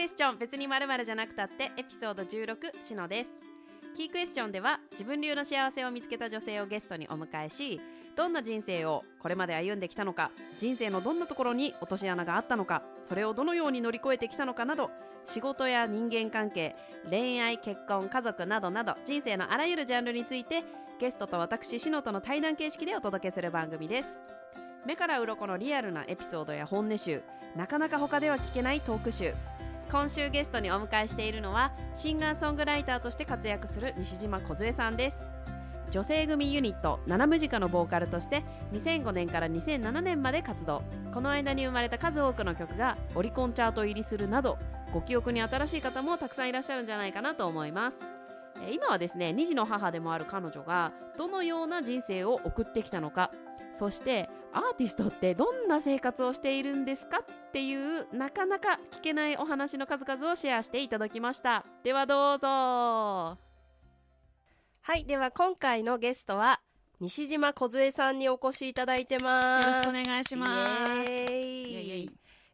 クエスチョン別に〇〇じゃなくたってエピソード16しのです。キークエスチョンでは自分流の幸せを見つけた女性をゲストにお迎えしどんな人生をこれまで歩んできたのか人生のどんなところに落とし穴があったのかそれをどのように乗り越えてきたのかなど仕事や人間関係恋愛結婚家族などなど人生のあらゆるジャンルについてゲストと私シノとの対談形式でお届けする番組です。目から鱗のリアルなエピソードや本音集なかなか他では聞けないトーク集今週ゲストにお迎えしているのはシンガーソングライターとして活躍する西島梢さんです。女性組ユニット「ナナムジカ」のボーカルとして2005年から2007年まで活動。この間に生まれた数多くの曲がオリコンチャート入りするなどご記憶に新しい方もたくさんいらっしゃるんじゃないかなと思います。今はですね2児の母でもある彼女がどのような人生を送ってきたのかそしてアーティストってどんな生活をしているんですかっていうなかなか聞けないお話の数々をシェアしていただきました。ではどうぞ。はいでは今回のゲストは西島梢さんにお越しいただいてます。よろしくお願いします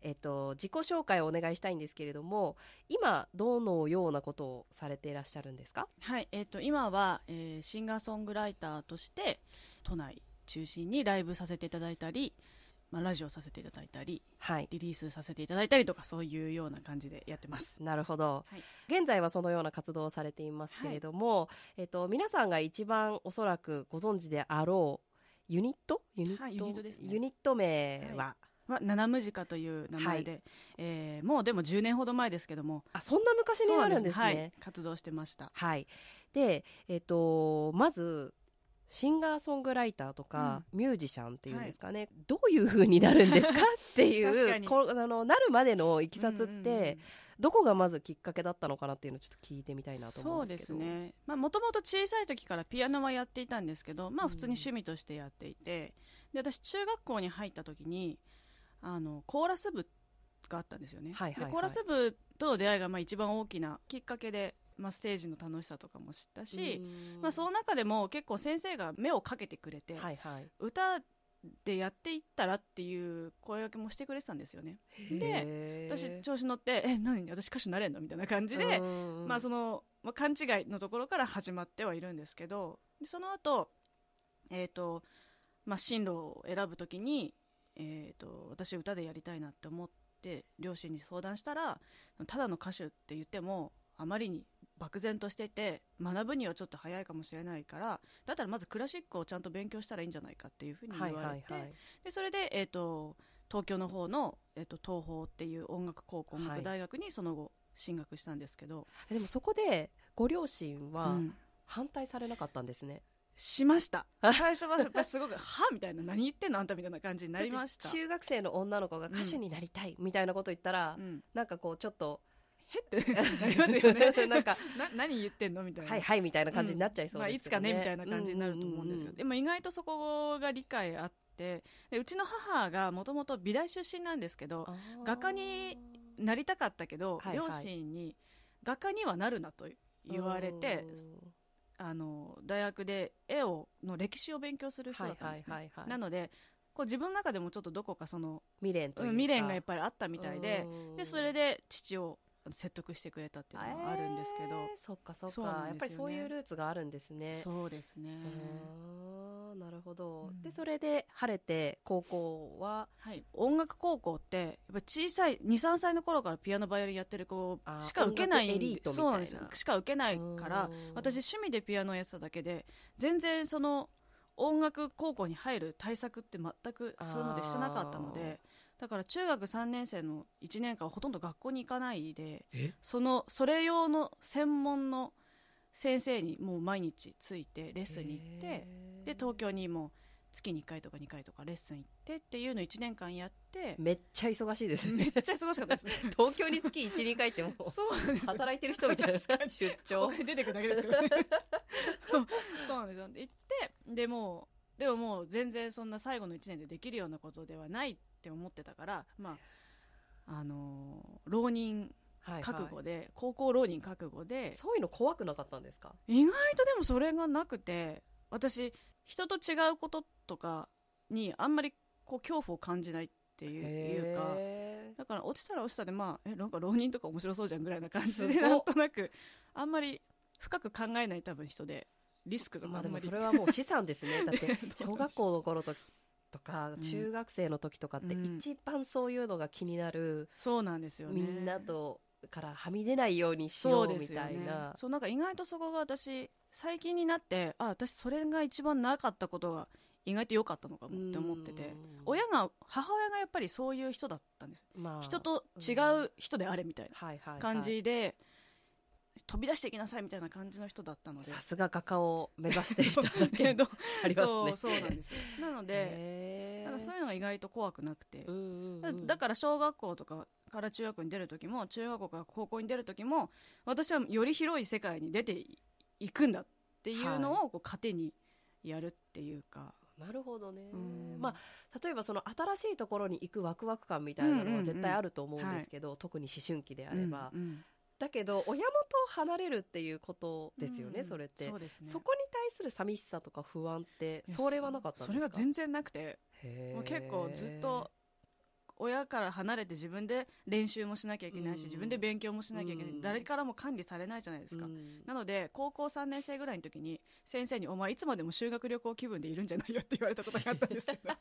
えっと、自己紹介をお願いしたいんですけれども今どのようなことをされていらっしゃるんですか？はい、えっ、と今は、えーシンガーソングライターとして都内中心にライブさせていただいたり、まあ、ラジオさせていただいたりはい。リリースさせていただいたりとかそういうような感じでやってます。なるほど、はい。現在はそのような活動をされていますけれども、えっと、皆さんが一番おそらくご存知であろうユニット？ユニット,、はいユニットですね。ユニット名は、は七ムジカという名前で、えーもうでも10年ほど前ですけども。あそんな昔になるんですね。はい、活動してました。はい、で、えっと、まずシンガーソングライターとか、ミュージシャンっていうんですかね、どういう風になるんですか？っていうこあのなるまでのいきさつって、うんうんうん。どこがまずきっかけだったのかなっていうのをちょっと聞いてみたいなと思そううんですですけどねもともと小さい時からピアノはやっていたんですけど、まあ、普通に趣味としてやっていて、で私中学校に入った時にあのコーラス部があったんですよね、はいはいはい。でコーラス部との出会いがまあ一番大きなきっかけで、まあ、ステージの楽しさとかも知ったし、うん。まあ、その中でも結構先生が目をかけてくれて、はいはい。歌でやっていったらっていう声掛けもしてくれてたんですよね。へー。私調子乗って「え何？私歌手になれんの?」みたいな感じで、うんまあその、まあ、勘違いのところから始まってはいるんですけどでその後えっ、とまあ進路を選ぶときにえー、と私歌でやりたいなって思って両親に相談したらただの歌手って言ってもあまりに漠然としてて学ぶにはちょっと早いかもしれないからだったらまずクラシックをちゃんと勉強したらいいんじゃないかっていうふうに言われて、はいはいはい。でそれで、えー、と東京の方の、えー、と東宝っていう音楽高校音楽大学にその後進学したんですけど、でもそこでご両親はうん。反対されなかったんですね、しました。最初はやっぱりすごく「は?」みたいな何言ってんのあんたみたいな感じになりました。中学生の女の子が歌手になりたいみたいなこと言ったら、うん、なんかこうちょっとへって なりますよね。なんか な何言ってんのみたいな。はいはいみたいな感じになっちゃいそうまあ、いつかね、ねみたいな感じになると思うんですけど、うでも意外とそこが理解あって。でうちの母がもともと美大出身なんですけど画家になりたかったけど、はいはい。両親に画家にはなるなと言われてあの大学で絵をの歴史を勉強する人だったんですね、はいはいはいはい。なのでこう自分の中でもちょっとどこかその未練という未練がやっぱりあったみたいで。うん。でそれで父を説得してくれたっていうのがあるんですけど、えーそっかそっか、やっぱりそういうルーツがあるんですね。そうですね、なるほど、うん。でそれで晴れて高校は？はい、音楽高校ってやっぱ小さい23歳の頃からピアノバイオリンやってる子しか受けないエリートそうなんですよ。しか受けないからうん。私趣味でピアノをやってただけで全然その音楽高校に入る対策って全くそれまでしてなかったのでだから中学3年生の1年間はほとんど学校に行かないでそのそれ用の専門の先生にもう毎日ついてレッスンに行ってで東京にも月に1回とか2回とかレッスン行ってっていうのを1年間やってめっちゃ忙しいですめねっちゃ忙しかったです。ね 東京に月12回ってもうそうなんです。よ働いてる人みたいな出お張金出てくるだけですけどね。そうなんですよ。で行ってでもうでももう全然そんな最後の1年でできるようなことではないって思ってたからまああのー浪人はいはい。覚悟で、高校浪人覚悟でそういうの怖くなかったんですか？意外とでもそれがなくて私人と違うこととかにあんまりこう恐怖を感じないっっていういうかへだから落ちたら落ちたでまあえなんか浪人とか面白そうじゃんぐらいな感じでなんとなくあんまり深く考えない多分人でリスクとかあんまり、それはもう資産ですね。だって 小学校の頃ととかうん。中学生の時とかってうん。一番そういうのが気になる、そうなんですよね。みんなとからはみ出ないようにしようみたいな。そうなんか意外とそこが私最近になってあ私それが一番なかったことが意外と良かったのかもって思ってて。うん。親が母親がやっぱりそういう人だったんです。まあ人と違う人であれみたいな感じで、飛び出していきなさいみたいな感じの人だったので。さすが画家を目指していただけけど ありますね。そうそうなんですよ。なのでへー。なんかそういうのが意外と怖くなくて。うんうんうん。だから小学校とかから中学に出る時も中学校から高校に出る時も私はより広い世界に出ていくんだっていうのをこう糧にやるっていうか、なるほどね。うん。まあ例えばその新しいところに行くワクワク感みたいなのは絶対あると思うんですけど、特に思春期であれば、うんうんだけど親元を離れるっていうことですよね、うんそれって。そね。そこに対する寂しさとか不安ってそれはなかったんですか？それは全然なくて。然もう結構ずっと親から離れて自分で練習もしなきゃいけないし、うん。自分で勉強もしなきゃいけない、うん。誰からも管理されないじゃないですか、なので高校3年生ぐらいの時に先生に「お前いつまでも修学旅行気分でいるんじゃないよ」って言われたことがあったんですけど。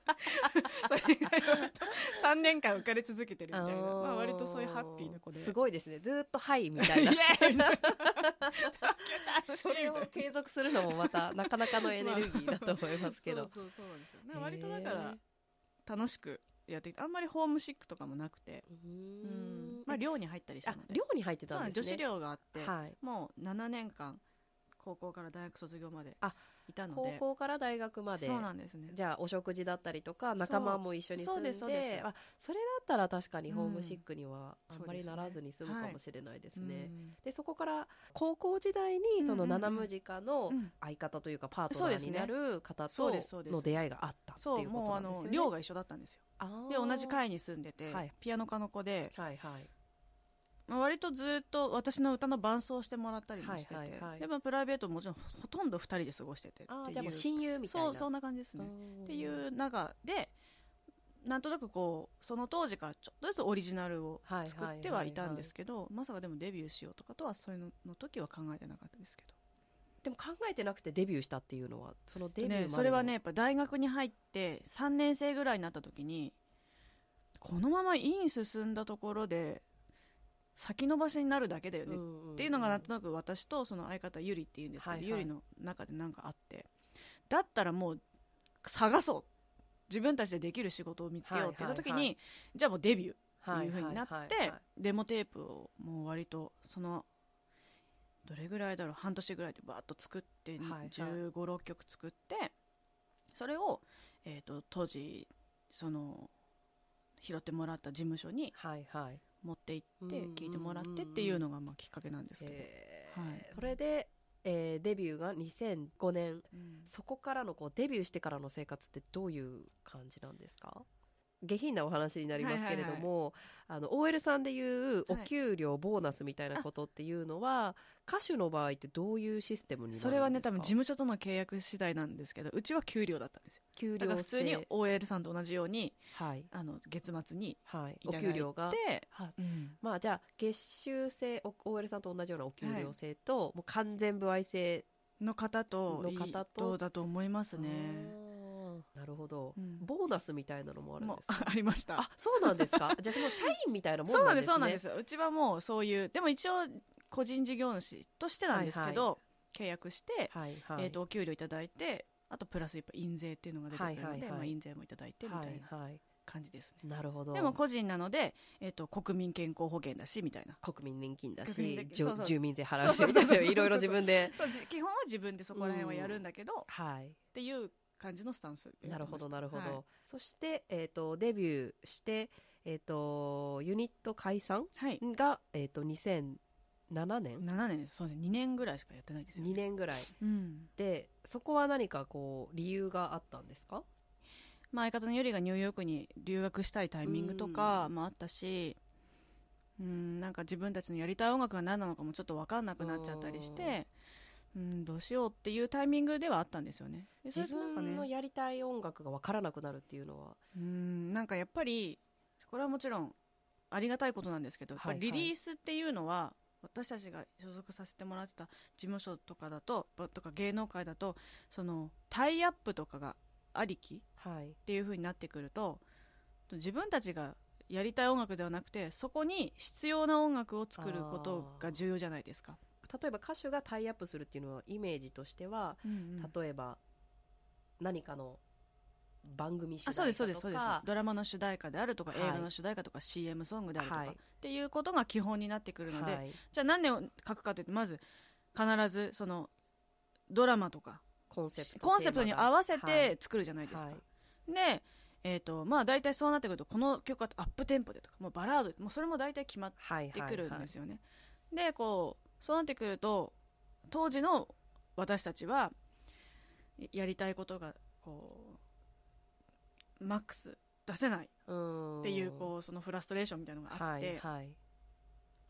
それ以外は3年間浮かれ続けてるみたいな、まあ、割とそういうハッピーな子で。すごいですね。ずっと「はい」みたいな。それを継続するのもまたなかなかのエネルギーだと思いますけど、そうそうそうなんですよ、ね、割とだから楽しくやってきてあんまりホームシックとかもなくて、ううん。んまあ、寮に入ったりしたあので。寮に入ってたんですね。女子寮があって、はい。もう7年間高校から大学卒業まであいたの高で校から大学まで。そうなんですね。じゃあお食事だったりとか仲間も一緒に住んで。それだったら確かにうん。ホームシックにはあんまりならずに済むかもしれないですね。でそこから高校時代にそのうんうんうん。七ムジカのうん相方というかパートナーになる方との出会いがあったってそいううこもうあとなんですよね。の寮が一緒だったんですよで同じ階に住んでて、はい。ピアノ科の子で、はいはい。まあ、割とずっと私の歌の伴奏してもらったりもしてて、はいはいはい。でまあプライベートももちろんほとんど2人で過ごしててっていう。親友みたいな。そうそんな感じですね、っっていう中でなんとなくこうその当時からちょっとずつオリジナルをはいはい作ってはいたんですけど、まさかでもデビューしようとかとはそういうのの時は考えてなかったですけでも考えてなくてデビューしたっていうのはそのデど、ビューまでのね、それはねやっぱ大学に入って3年生ぐらいになった時にこのまま院進んだところで先延ばしになるだけだよねっていうのがなんとなく私とその相方ゆりっていうんですけど、はいはい。ゆりの中でなんかあってだったらもう探そう。自分たちでできる仕事を見つけようって言った時に、はい。はいはじゃあもうデビューってはいいう風になって、はいはいはい。デモテープをもう割とそのどれぐらいだろう？半年ぐらいでバーッと作って、はいはい。1 5 6曲作ってそれを、えー、と当時その拾ってもらった事務所に持って行って聞いてもらってっていうのがまあきっかけなんですけど、へー。はい。それで、えーデビューが2005年。うん。そこからのこうデビューしてからの生活ってどういう感じなんですか？下品なお話になりますけれども、あの OL さんでいうお給料、ボーナスみたいなことっていうのは歌手の場合ってどういうシステムにそれはね多分事務所との契約次第なんですけどうちは給料だったんですよ。給料普通に制 OL さんと同じようにはい。あの月末にはい。お給料が？はい。うん。まあじゃあ月収制お OL さんと同じようなお給料制と、もう完全歩合制の方との方と？だと思いますねなるほど、うん。ボーナスみたいなのもあるんですか ありました。あそうなんですか？じゃあもう社員みたいなもんそうなんんですねそうなんです。うちはもうそういうでも一応個人事業主としてなんですけど、は契約して、はいはい。えー、とお給料いただいてあとプラスやっぱ印税っていうのが出てくるので、はいはい。はいまあ、印税もいただいてみたいなはいはい。感じですね、なるほど。でも個人なので、えー、と国民健康保険だしみたいな。国民年金だしそうそう。住民税払うし いろいろ自分で。そうじ基本は自分でそこら辺はやるんだけど、っはい。ていう感じのスタンスなるほどなるほど、はい。そして、えー、とデビューして、えー、とユニット解散はい、が、えー、と2007年7年です。そうね。2年ぐらいしかやってないですよ、2年ぐらい。うん。でそこは何かこう理由があったんですか？まあ、相方のゆりがニューヨークに留学したいタイミングとかもあったし、うん、なんか自分たちのやりたい音楽が何なのかもちょっと分かんなくなっちゃったりして、うん、どうしようっていうタイミングではあったんですよね。でそ自れでなんか分のねやりたい音楽が分からなくなるっていうのは。うんなんかやっぱりこれはもちろんありがたいことなんですけど、はいはい。やっぱりリリースっていうのは私たちが所属させてもらってた事務所とかだとばとか芸能界だとそのタイアップとかがありきはい。っていう風になってくると自分たちがやりたい音楽ではなくてそこに必要な音楽を作ることが重要じゃないですか、例えば歌手がタイアップするっていうのはイメージとしては、うんうん。例えば何かの番組主あそう題歌とかですそうですそうです。ドラマの主題歌であるとか、はい。映画の主題歌とか CM ソングであるとか、はい。っていうことが基本になってくるので、はい。じゃあ何を書くかというとまず必ずそのドラマとかコンセプトコンセプトに合わせて作るじゃないですか、はい。でえーとまあ、大体そうなってくるとこの曲はアップテンポでとかもうバラードでもうそれも大体決まっはいてくるんですよね、でこうそうなってくると当時の私たちはやりたいことがこうマックス出せない。っっていうこうそのフラストレーションみたいなのがあって、はいはい。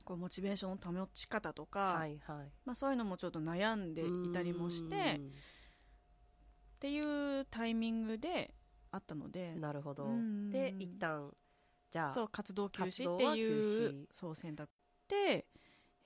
こうモチベーションの保ち方とか、はいはい。まあ、そういうのもちょっと悩んでいたりもしてっていうタイミングであったのでうんなるほど。うん。で一旦じゃあそう活動休止っていうそう選択。で、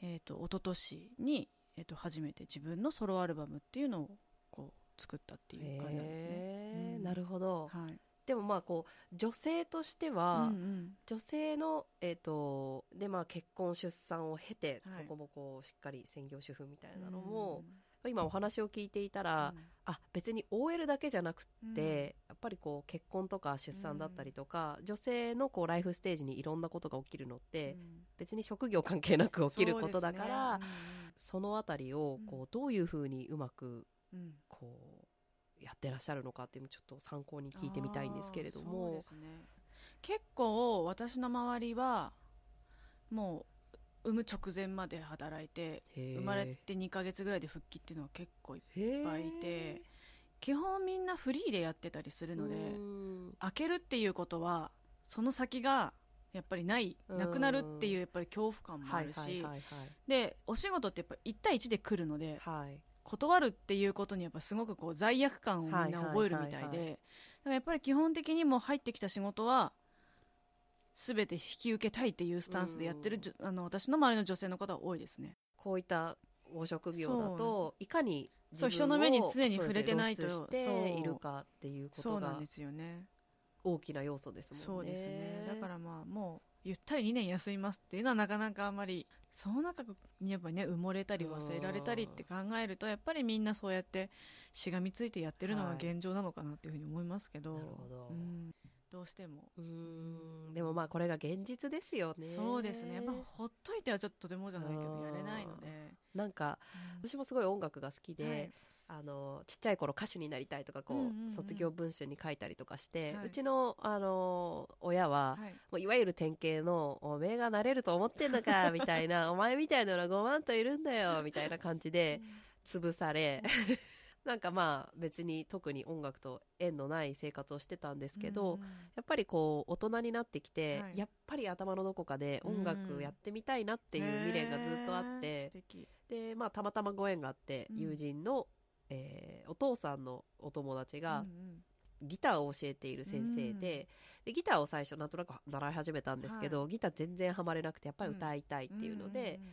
えー、と一昨年に、えー、と初めて自分のソロアルバムっていうのをこう作ったっていう感じなんですね。うん。なるほど。はい。でもまあこう女性としてうは、んうん。女性の、えー、とでまあ結婚出産を経て、はい。そこもこうしっかり専業主婦みたいなのも、今お話を聞いていたうん。ら、あ別に OL だけじゃなくうん。て、やっぱりこう結婚とか出産だったりとか、女性のこうライフステージにいろんなことが起きるのって、うん。別に職業関係なく起きることだからそ,、そうのあたりをこうどういうふうにうまくこうやってらっしゃるのかっていうのをちょっと参考に聞いてみたいんですけれども。ね。結構私の周りはもう産む直前まで働いて生まれて2ヶ月ぐらいで復帰っていうのは結構いっいぱいいて基本みんなフリーでやってたりするので開けるっていうことはその先がやっぱりないなくなるっていうやっぱり恐怖感もあるし、でお仕事ってやっぱ1対1で来るのではい。はい断るっていうことにやっぱすごくこう罪悪感をみんな覚えるみたいでだからやっぱり基本的にもう入ってきた仕事は全て引き受けたいっていうスタンスでやってるじょあの私の周りの女性の方は多いですね。こういったご職業だといかにそう人の目に常に触れてないとしているかっていうことがそうなんですよね。大きな要素ですもんね。そうですね。だからまあもうゆったり2年休みますっていうのはなかなかあんまりその中にやっぱね埋もれたり忘れられたりって考えるとやっぱりみんなそうやってしがみついてやってるのが現状なのかなっていうふうに思いますけど、なるほど。うん、どうしても。うーん。でもまあこれが現実ですよね。そうですね。やっぱほっといてはちょっととてもじゃないけどやれないので、なんか私もすごい音楽が好きで、はい。あのちっちゃい頃歌手になりたいとかこう,、うんうんうん卒業文集に書いたりとかして、はい。うちのあの親は、はい。もういわゆる典型の「おめえがなれると思ってんのか」みたいな「お前みたいなのが5万といるんだよ」みたいな感じで潰されなんかまあ別に特に音楽と縁のない生活をしてたんですけど、うん。やっぱりこう大人になってきて、はい。やっぱり頭のどこかで音楽やってみたいなっていう未練がずっとあってへー素、敵。でまあたまたまご縁があって、うん。友人の、えーお父さんのお友達がうんうん。ギターを教えている先生で,、でギターを最初なんとなく習い始めたんですけど、ギター全然ハマれなくてやっぱり歌いたいっていうので、んんん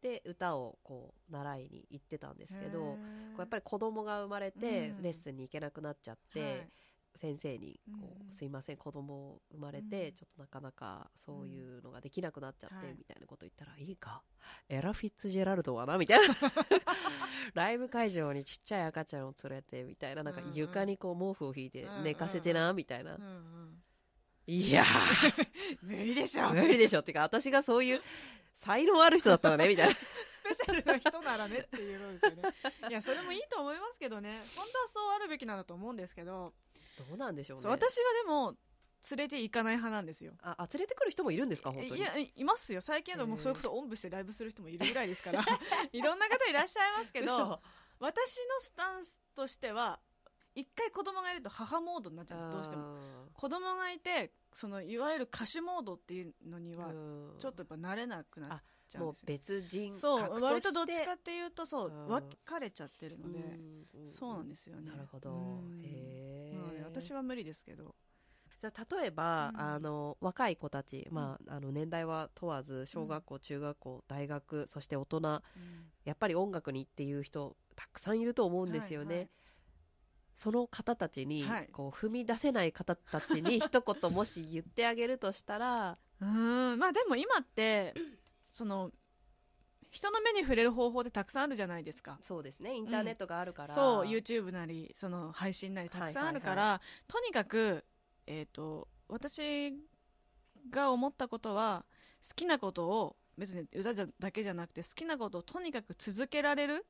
で歌をこう習いに行ってたんですけど、こうやっぱり子供が生まれて、うん。レッスンに行けなくなっちゃって、はい。先生にこう、うん。うんすいません子供生まれて、うん。ちょっとなかなかそういうのができなくなっちゃって、はいみたいなこと言ったら、いいか？エラ・フィッツジェラルドはなみたいな。ライブ会場にちっちゃい赤ちゃんを連れてみたいな。なんかうんうん床にこう毛布を引いてうんうん寝かせてなみたいな、うんうんいや 無理でしょ。ー無理でしょ。っていうか私がそういう才能ある人だったらねみたいな。スペシャルな人ならねっていうのですよね。いやそれもいいと思いますけどね。本当はそうあるべきなんだと思うんですけど、どうなんでしょうね。私はでも連れて行かない派なんですよ。ああ連れてくる人もいるんですか本当に？いやいますよ。最近だともそれこそおんぶしてライブする人もいるぐらいですから。いろんな方いらっしゃいますけど嘘。私のスタンスとしては一回子供がいると母モードになっちゃうどうしても。も子供がいてそのいわゆる歌手モードっていうのにはちょっとやっぱ慣れなくなっちゃうんですよ。別人格そうとして。割とどっちかっていうとそううん。分かれちゃってるので、うんそうなんですよね。なるほど、うん。へえ私は無理ですけど。じゃあ例えば、うん。あの若い子たち、まあ、あの年代は問わず小学校、中学校大学そして大人。やっぱり音楽にっていう人たくさんいると思うんですよね、はいはいその方たちに、はい。こう踏み出せない方たちに 一言もし言ってあげるとしたらうーん。まあでも今って その人の目に触れる方法ってたくさんあるじゃないですか。そうですね。インターネットがあるから、そう。YouTube なりその配信なりたくさんあるから、はいとにかく、えー、と私が思ったことは好きなことを別に歌じゃだけじゃなくて好きなことをとにかく続けられる。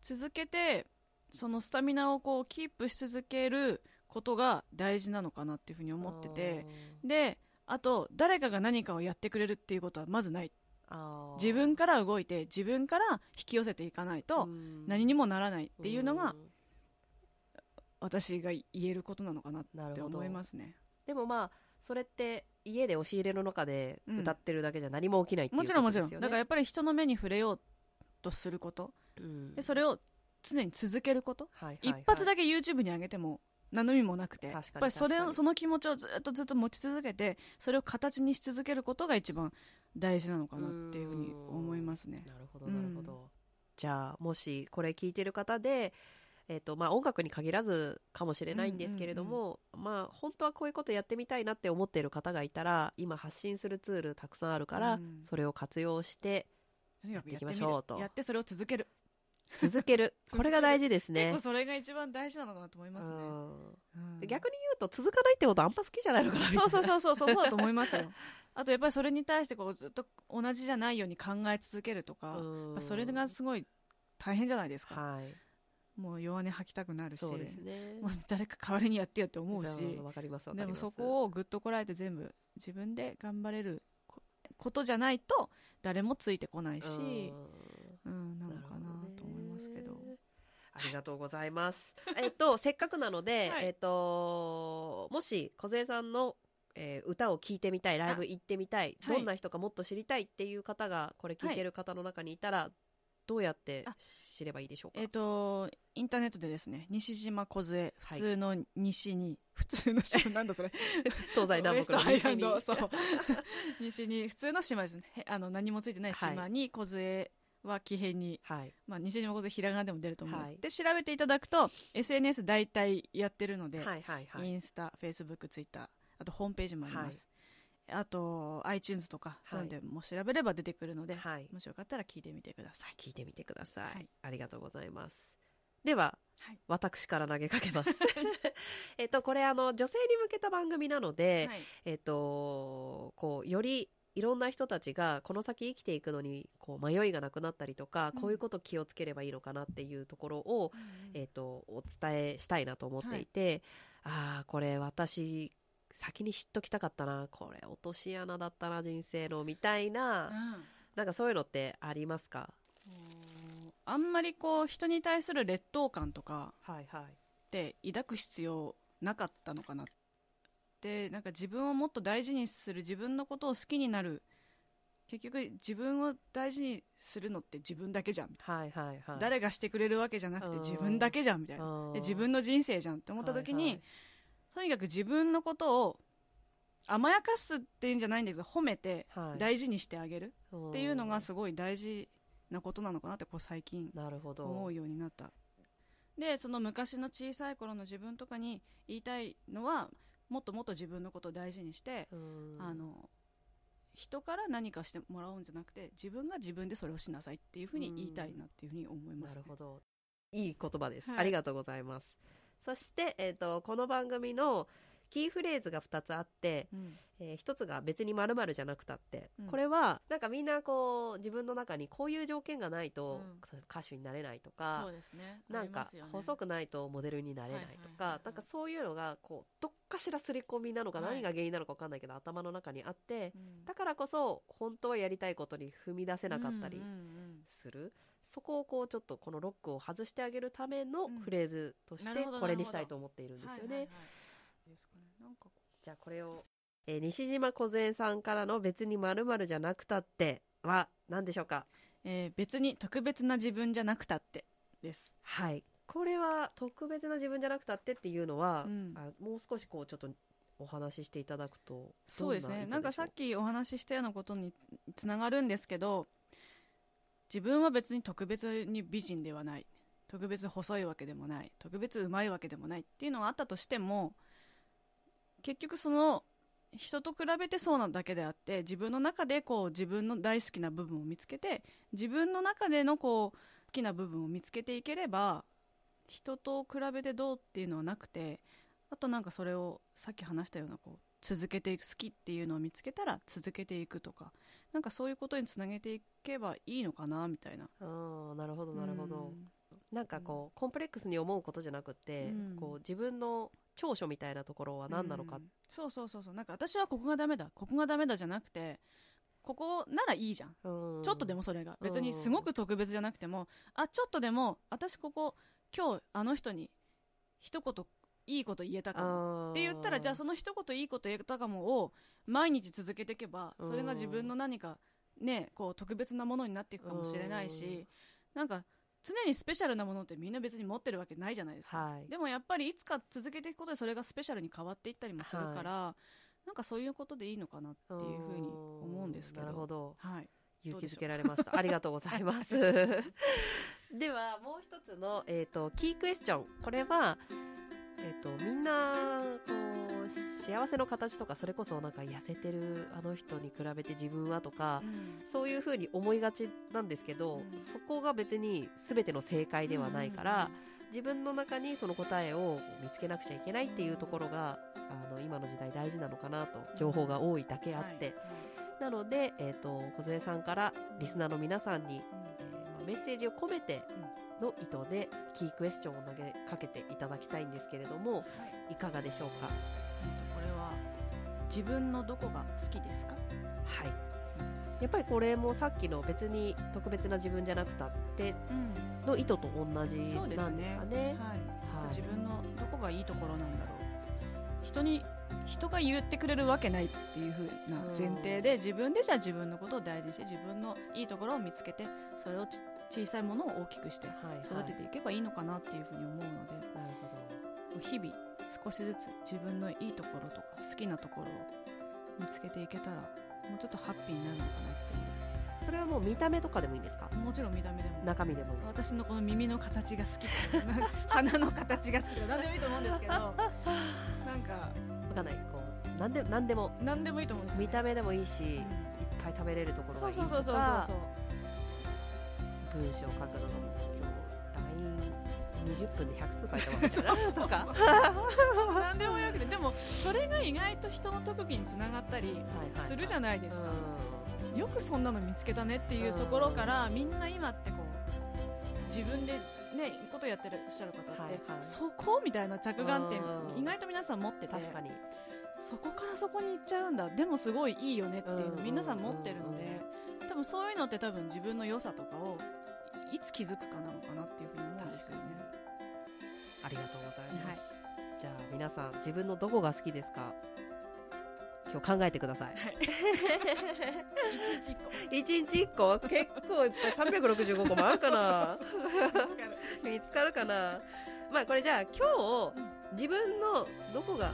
続けてそのスタミナをこうキープし続けることが大事なのかなっていうふうに思っててであと誰かが何かをやってくれるっていうことはまずない。自分から動いて自分から引き寄せていかないとうん。何にもならないっていうのがん。私が言えることなのかなって思いますね。でもまあそれって家で押し入れの中でうん。歌ってるだけじゃ何も起きないっていうもちろんもちろんことですよね。だからやっぱり人の目に触れようとすることうんでそれを常に続けること、はいはいはい。一発だけ YouTube に上げても何の意味もなくて。やっぱりそれをその気持ちをずっとずっと持ち続けてそれを形にし続けることが一番大事なのかなっていうふうに思いますね。なるほどうん。なるほど、じゃあもしこれ聞いてる方でえーとまあ、音楽に限らずかもしれないんですけれども、まあ、本当はこういうことやってみたいなって思っている方がいたら今発信するツールたくさんあるから、うん。それを活用してやっていきましょうと。るやってそれを続ける 続ける。これが大事ですね。結構それが一番大事なのかなと思いますね、逆に言うと続かないってことあんま好きじゃないのかな。そうそうそうそうそうそうだと思いますよ。あとやっぱりそれに対してこうずっと同じじゃないように考え続けるとか、それがすごい大変じゃないですか、はい。もう弱音吐きたくなるし。そうですね。もう誰か代わりにやってよって思うし。でもそこをぐっとこらえて全部自分で頑張れるこことじゃないと誰もついてこないし、うん。なのかなと思いますけどなるほねありがとうございます。えっと、せっかくなので、はい。えっと、もし、小さんの、えー歌を聴いてみたい、ライブ行ってみたい、はい。どんな人かもっと知りたいっていう方が、これ聞いてる方の中にいたら、どうやってあ知ればいいでしょうか？えっ、とインターネットでですね西島梢普はい。通の西に、普通の島なんだそれ。東西南北のウエストアイラ西に。ンドそう。西に普通の島ですね。へあの何もついてない島に梢は木偏に、はい。まあ、西島梢ひらがなでも出ると思います、はいで調べていただくと SNS 大体やってるので、はいはいはい。インスタフェイスブックツイッターあとホームページもあります、あと iTunes とか、そういうのでも調べれば出てくるので、はい。もしよかったら聞いてみてください聞いてみてくださいありがとうございます。では、はい私から投げかけます。えっと、これあの、女性に向けた番組なので、はいえっと、こう、よりいろんな人たちがこの先生きていくのにこう迷いがなくなったりとか、うん。こういうこと気をつければいいのかなっていうところを、えっと、お伝えしたいなと思っていて、ああ、これ私、先に知っときたかったな、これ落とし穴だったな、人生の、みたいな、うん。なんかそういうのってありますか？うんあんまりこう人に対する劣等感とかはいはい。って抱く必要なかったのかなでなんか自分をもっと大事にする自分のことを好きになる。結局自分を大事にするのって自分だけじゃん、はいはいはい。誰がしてくれるわけじゃなくてうん。自分だけじゃんみたいな。自分の人生じゃんって思った時に、はいはい。とにかく自分のことを甘やかすっていうんじゃないんだけど褒めてはい。大事にしてあげる。っていうのがうんすごい大事なことなのかなってこう最近。思うようになった。でその昔の小さい頃の自分とかに言いたいのはもっともっと自分のことを大事にして、うんあの人から何かしてもらうんじゃなくて自分が自分でそれをしなさいっていうふうに言いたいなっていうふうに思います、ねなるほど。いい言葉です。はいありがとうございます。そして、えっ、と、この番組のキーフレーズが2つあって、うん。え1つが別に〇〇じゃなくたって、うん。これはなんかみんなこう自分の中にこういう条件がないとうん。歌手になれないとか、そうですね。なんか細くくないとモデルになれないとはいはいはいかはい。なんかそういうのがこうどっかしら刷り込みなのかはい。何が原因なのか分かんないけど頭の中にあってうん。だからこそ本当はやりたいことに踏み出せなかったりうんうんうん。する。そこをこうちょっとこのロックを外してあげるためのうん。フレーズとしてこれにしたいと思っているんですよね。はいはいはい。じゃあこれを、えー西島梢さんからの別に〇〇じゃなくたっては何でしょうか？えー別に特別な自分じゃなくたってです。はい。これは特別な自分じゃなくたってっていうのは、うん。あもう少しこうちょっとお話ししていただくとそうですね。なんかさっきお話ししたようなことにつながるんですけど自分は別に特別に美人ではない。特別細いわけでもない。特別うまいわけでもないっていうのがあったとしても結局その人と比べてそうなだけであって自分の中でこう自分の大好きな部分を見つけて自分の中でのこう好きな部分を見つけていければ人と比べてどうっていうのはなくてあとなんかそれをさっき話したようなこう続けていく好きっていうのを見つけたら続けていくとかなんかそういうことにつなげていけばいいのかなみたいな。あーなるほどなるほど、うん。なんかこうコンプレックスに思うことじゃなくて、うん。こう自分の長所みたいなところは何なのか、うん。そうそうそうそう。なんか私はここがダメだ。ここがダメだじゃなくてここならいいじゃん。うん。ちょっとでもそれが。別にすごく特別じゃなくてもあちょっとでも私ここ今日あの人に一言いいこと言えたかも。って言ったらじゃあその一言いいこと言えたかもを毎日続けていけばそれが自分の何かねこう特別なものになっていくかもしれないしなんか常にスペシャルなものってみんな別に持ってるわけないじゃないですか、はい。でもやっぱりいつか続けていくことでそれがスペシャルに変わっていったりもするから、なんかそういうことでいいのかなっていうふうに思うんですけど。なるほど。はい、勇気づけられました。ありがとうございます。ではもう一つの、えー、とキークエスチョン。これは、えー、とみんなこう幸せの形とかそれこそなんか痩せてるあの人に比べて自分はとか、そういうふうに思いがちなんですけど、うん。そこが別に全ての正解ではないから、自分の中にその答えを見つけなくちゃいけないっていうところがあの今の時代大事なのかなと情報が多いだけあって、はいなので、えー、とさんからリスナーの皆さんに、えーまあメッセージを込めての意図でキークエスチョンを投げかけていただきたいんですけれどもはい。いかがでしょうか？自分のどこが好きですか？はい。やっぱりこれもさっきの別に特別な自分じゃなくたってうん。の意図と同じそうですなんですねかね。はい。はい。自分のどこがいいところなんだろう。人に人が言ってくれるわけないっていう風な前提で自分でじゃあ自分のことを大事にして自分のいいところを見つけてそれをち小さいものを大きくしてはい。育てていけばいいのかなっていうふうに思うので、なるほ日々少しずつ自分のいいところとか好きなところを見つけていけたらもうちょっとハッピーになるのかなっていう。それはもう見た目とかでもいいですか？もちろん見た目でも。中身でも私のこの耳の形が好き。鼻の形が好きとか何でもいいと思うんですけど。なんか分かんない。こう何で何でも。何でもいいと思うんです、ね、見た目でもいいし、うん、いっぱい食べれるところがいいとか。そうそうそうそうそう。文章書くのも20分で100通書いたわけじゃないとか。何でもよくて。でもそれが意外と人の特技につながったりするじゃないですか、よくそんなの見つけたねっていうところから、みんな今ってこう自分でね、ことやってらっしゃる方って、そこみたいな着眼点意外と皆さん持ってて確かに。そこからそこに行っちゃうんだ。でもすごいいいよねっていうの皆さん持ってるので多分そういうのって多分自分の良さとかをいつ気づくかなのかなっていうふうに思うんですよね。ありがとうございます、はい。じゃあ皆さん自分のどこが好きですか？今日考えてください。はい、一日一個。一日一個？結構いっぱい。365個もあるかな？見つかるかな？まあこれじゃあ今日自分のどこが好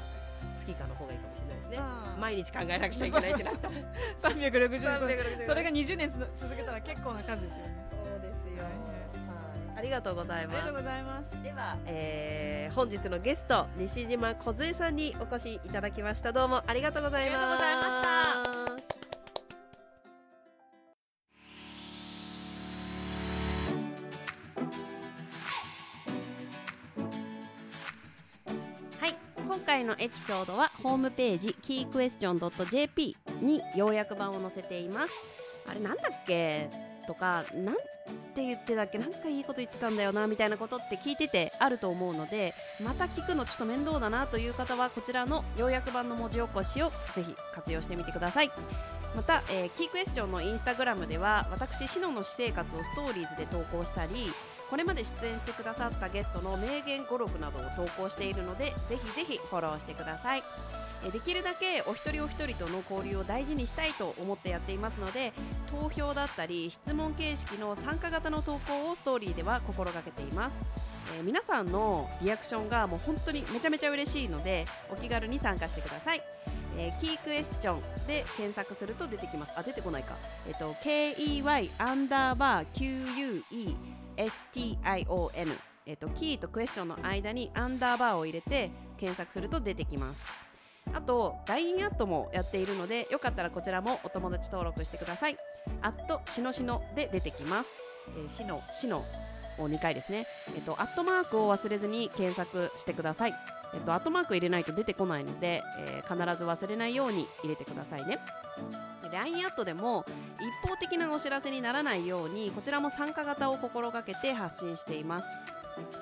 きかの方がいいかもしれないですね。毎日考えなくちゃいけないってなったら。365 365それが20年つ続けたら結構な数ですよねありがとうございます。ありがとうございます。では、えー本日のゲスト西島梢さんにお越しいただきました。どうもありがとうございます。ありがとうございましたはい今回のエピソードはホームページ keyquestion.jp に要約版を載せています。あれなんだっけ？とかなんて言ってたっけ？なんかいいこと言ってたんだよなみたいなことって聞いててあると思うのでまた聞くのちょっと面倒だなという方はこちらの要約版の文字起こしをぜひ活用してみてください。また、えーキークエスチョンのインスタグラムでは私シノの私生活をストーリーズで投稿したりこれまで出演してくださったゲストの名言語録などを投稿しているのでぜひぜひフォローしてください。できるだけお一人お一人との交流を大事にしたいと思ってやっていますので投票だったり質問形式の参加型の投稿をストーリーでは心がけています、えー皆さんのリアクションがもう本当にめちゃめちゃ嬉しいのでお気軽に参加してください。えーキークエスチョンで検索すると出てきます。あ出てこないか。えっ、と KEY アンダーバー QUESTION えっ、とキーとクエスチョンの間にアンダーバーを入れて検索すると出てきます。あと LINE アットもやっているのでよかったらこちらもお友達登録してくださいアットしのしので出てきます、えー、しのしのを2回ですねえっ、とアットマークを忘れずに検索してくださいえっと、アットマーク入れないと出てこないので、えー必ず忘れないように入れてくださいね。LINE アットでも一方的なお知らせにならないようにこちらも参加型を心がけて発信しています。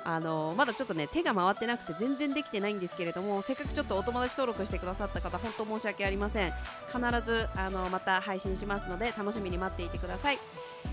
あのまだちょっとね手が回ってなくて全然できてないんですけれどもせっかくちょっとお友達登録してくださった方本当申し訳ありません。必ずあのまた配信しますので楽しみに待っていてください、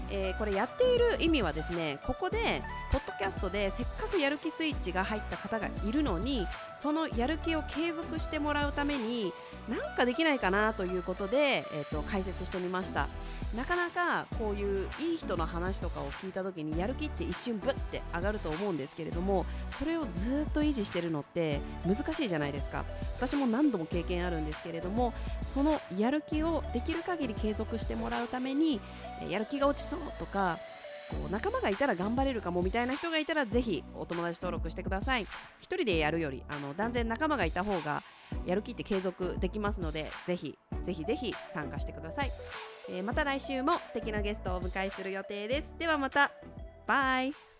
えーこれやっている意味はですねここでポッドキャストでせっかくやる気スイッチが入った方がいるのにそのやる気を継続してもらうためになんかできないかなということで、えー、と解説してみました。なかなかこういういい人の話とかを聞いた時にやる気って一瞬ブッて上がると思うんですけれどもそれをずっと維持してるのって難しいじゃないですか。私も何度も経験あるんですけれどもそのやる気をできる限り継続してもらうためにやる気が落ちそうとかこう仲間がいたら頑張れるかもみたいな人がいたらぜひお友達登録してください。1人でやるよりあの断然仲間がいた方がやる気って継続できますのでぜひぜひぜひ参加してください、えーまた来週も素敵なゲストをお迎えする予定です。ではまた。バイ。